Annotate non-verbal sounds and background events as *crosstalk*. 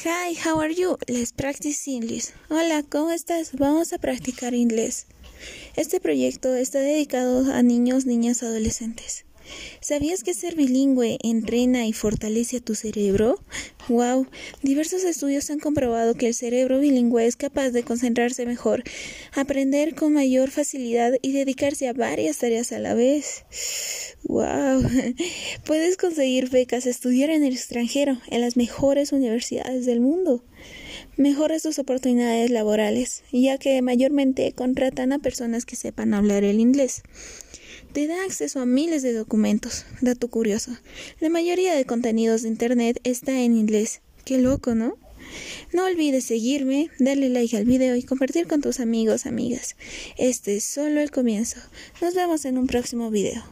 Hi, how are you? Let's practice English. Hola, ¿cómo estás? Vamos a practicar inglés. Este proyecto está dedicado a niños, niñas, adolescentes. ¿Sabías que ser bilingüe entrena y fortalece a tu cerebro? ¡Wow! Diversos estudios han comprobado que el cerebro bilingüe es capaz de concentrarse mejor, aprender con mayor facilidad y dedicarse a varias tareas a la vez. ¡Wow! *laughs* Puedes conseguir becas, estudiar en el extranjero, en las mejores universidades del mundo. Mejoras tus oportunidades laborales, ya que mayormente contratan a personas que sepan hablar el inglés te da acceso a miles de documentos. Dato curioso. La mayoría de contenidos de Internet está en inglés. Qué loco, ¿no? No olvides seguirme, darle like al video y compartir con tus amigos, amigas. Este es solo el comienzo. Nos vemos en un próximo video.